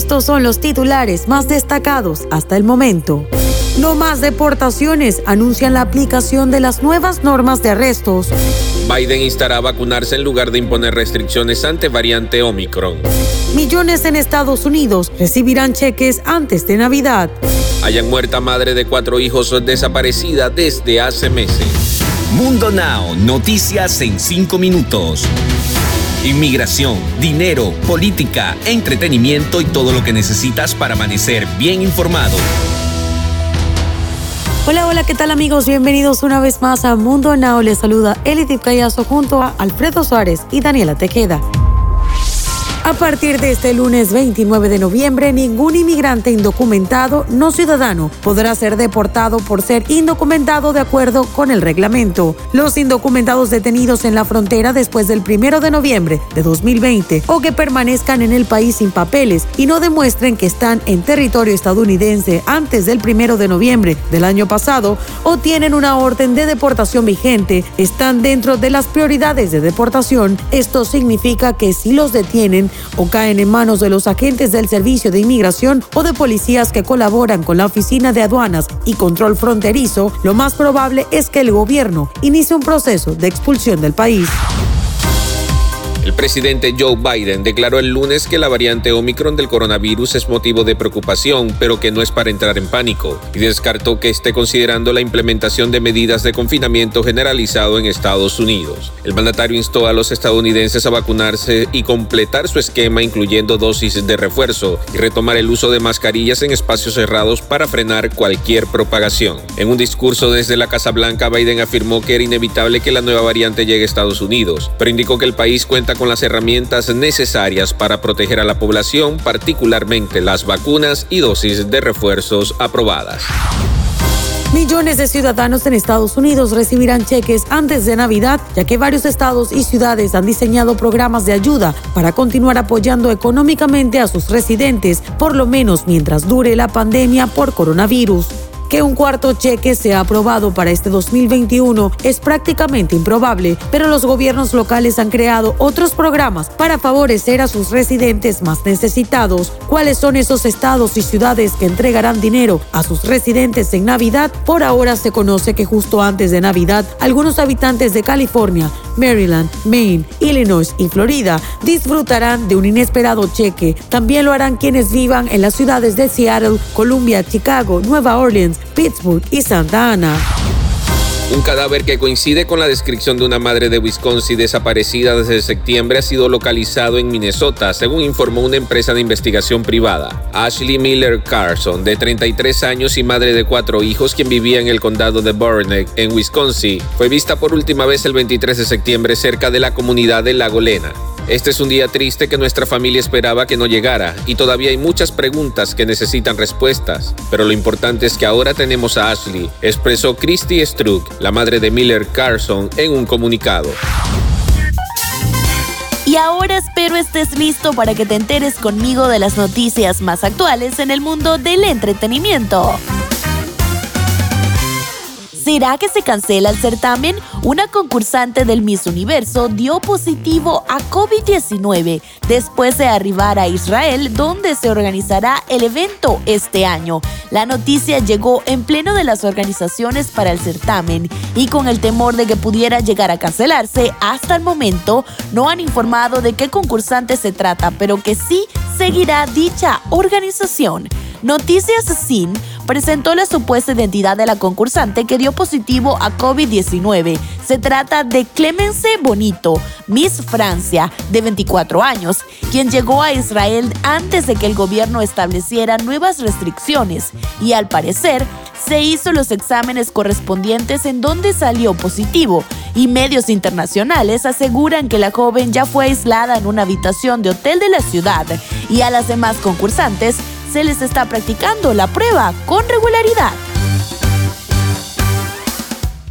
Estos son los titulares más destacados hasta el momento. No más deportaciones, anuncian la aplicación de las nuevas normas de arrestos. Biden instará a vacunarse en lugar de imponer restricciones ante variante Omicron. Millones en Estados Unidos recibirán cheques antes de Navidad. Hayan muerta madre de cuatro hijos desaparecida desde hace meses. Mundo Now, noticias en cinco minutos. Inmigración, dinero, política, entretenimiento y todo lo que necesitas para amanecer bien informado. Hola, hola, ¿qué tal amigos? Bienvenidos una vez más a Mundo Now. Les saluda Elitip Callazo junto a Alfredo Suárez y Daniela Tejeda. A partir de este lunes 29 de noviembre, ningún inmigrante indocumentado no ciudadano podrá ser deportado por ser indocumentado de acuerdo con el reglamento. Los indocumentados detenidos en la frontera después del 1 de noviembre de 2020 o que permanezcan en el país sin papeles y no demuestren que están en territorio estadounidense antes del 1 de noviembre del año pasado o tienen una orden de deportación vigente están dentro de las prioridades de deportación. Esto significa que si los detienen o caen en manos de los agentes del Servicio de Inmigración o de policías que colaboran con la Oficina de Aduanas y Control Fronterizo, lo más probable es que el gobierno inicie un proceso de expulsión del país. El presidente Joe Biden declaró el lunes que la variante Omicron del coronavirus es motivo de preocupación, pero que no es para entrar en pánico, y descartó que esté considerando la implementación de medidas de confinamiento generalizado en Estados Unidos. El mandatario instó a los estadounidenses a vacunarse y completar su esquema incluyendo dosis de refuerzo y retomar el uso de mascarillas en espacios cerrados para frenar cualquier propagación. En un discurso desde la Casa Blanca, Biden afirmó que era inevitable que la nueva variante llegue a Estados Unidos, pero indicó que el país cuenta con las herramientas necesarias para proteger a la población, particularmente las vacunas y dosis de refuerzos aprobadas. Millones de ciudadanos en Estados Unidos recibirán cheques antes de Navidad, ya que varios estados y ciudades han diseñado programas de ayuda para continuar apoyando económicamente a sus residentes, por lo menos mientras dure la pandemia por coronavirus que un cuarto cheque sea aprobado para este 2021 es prácticamente improbable, pero los gobiernos locales han creado otros programas para favorecer a sus residentes más necesitados. ¿Cuáles son esos estados y ciudades que entregarán dinero a sus residentes en Navidad? Por ahora se conoce que justo antes de Navidad, algunos habitantes de California, Maryland, Maine, Illinois y Florida disfrutarán de un inesperado cheque. También lo harán quienes vivan en las ciudades de Seattle, Columbia, Chicago, Nueva Orleans, Pittsburgh y Santa Ana. Un cadáver que coincide con la descripción de una madre de Wisconsin desaparecida desde septiembre ha sido localizado en Minnesota, según informó una empresa de investigación privada. Ashley Miller Carson, de 33 años y madre de cuatro hijos, quien vivía en el condado de Burnett, en Wisconsin, fue vista por última vez el 23 de septiembre cerca de la comunidad de Lago Lena. Este es un día triste que nuestra familia esperaba que no llegara y todavía hay muchas preguntas que necesitan respuestas, pero lo importante es que ahora tenemos a Ashley, expresó Christy Struck, la madre de Miller Carson, en un comunicado. Y ahora espero estés listo para que te enteres conmigo de las noticias más actuales en el mundo del entretenimiento. ¿Será que se cancela el certamen? Una concursante del Miss Universo dio positivo a COVID-19 después de arribar a Israel, donde se organizará el evento este año. La noticia llegó en pleno de las organizaciones para el certamen y con el temor de que pudiera llegar a cancelarse, hasta el momento no han informado de qué concursante se trata, pero que sí seguirá dicha organización. Noticias Sin presentó la supuesta identidad de la concursante que dio positivo a COVID-19. Se trata de Clemence Bonito, Miss Francia, de 24 años, quien llegó a Israel antes de que el gobierno estableciera nuevas restricciones y al parecer se hizo los exámenes correspondientes en donde salió positivo y medios internacionales aseguran que la joven ya fue aislada en una habitación de hotel de la ciudad y a las demás concursantes se les está practicando la prueba con regularidad.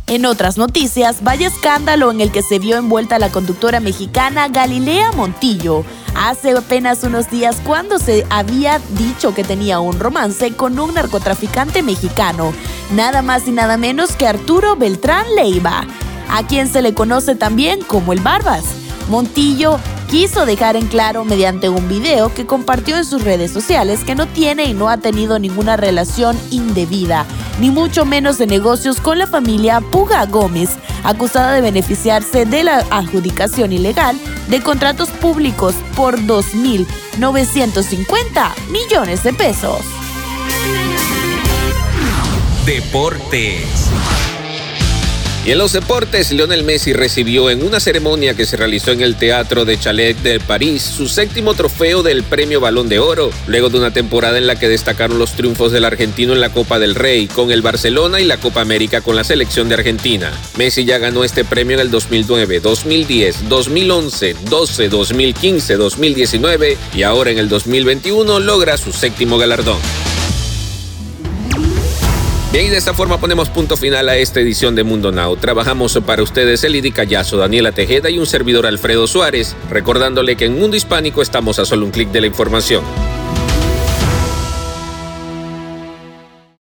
En otras noticias, vaya escándalo en el que se vio envuelta la conductora mexicana Galilea Montillo. Hace apenas unos días cuando se había dicho que tenía un romance con un narcotraficante mexicano, nada más y nada menos que Arturo Beltrán Leiva, a quien se le conoce también como el Barbas. Montillo quiso dejar en claro mediante un video que compartió en sus redes sociales que no tiene y no ha tenido ninguna relación indebida, ni mucho menos de negocios con la familia Puga Gómez, acusada de beneficiarse de la adjudicación ilegal de contratos públicos por 2.950 millones de pesos. Deportes. Y en los deportes, Lionel Messi recibió en una ceremonia que se realizó en el Teatro de Chalet de París su séptimo trofeo del Premio Balón de Oro, luego de una temporada en la que destacaron los triunfos del argentino en la Copa del Rey con el Barcelona y la Copa América con la selección de Argentina. Messi ya ganó este premio en el 2009, 2010, 2011, 12, 2015, 2019 y ahora en el 2021 logra su séptimo galardón. Bien, y de esta forma ponemos punto final a esta edición de Mundo Now. Trabajamos para ustedes Elidy Callazo, Daniela Tejeda y un servidor Alfredo Suárez, recordándole que en Mundo Hispánico estamos a solo un clic de la información.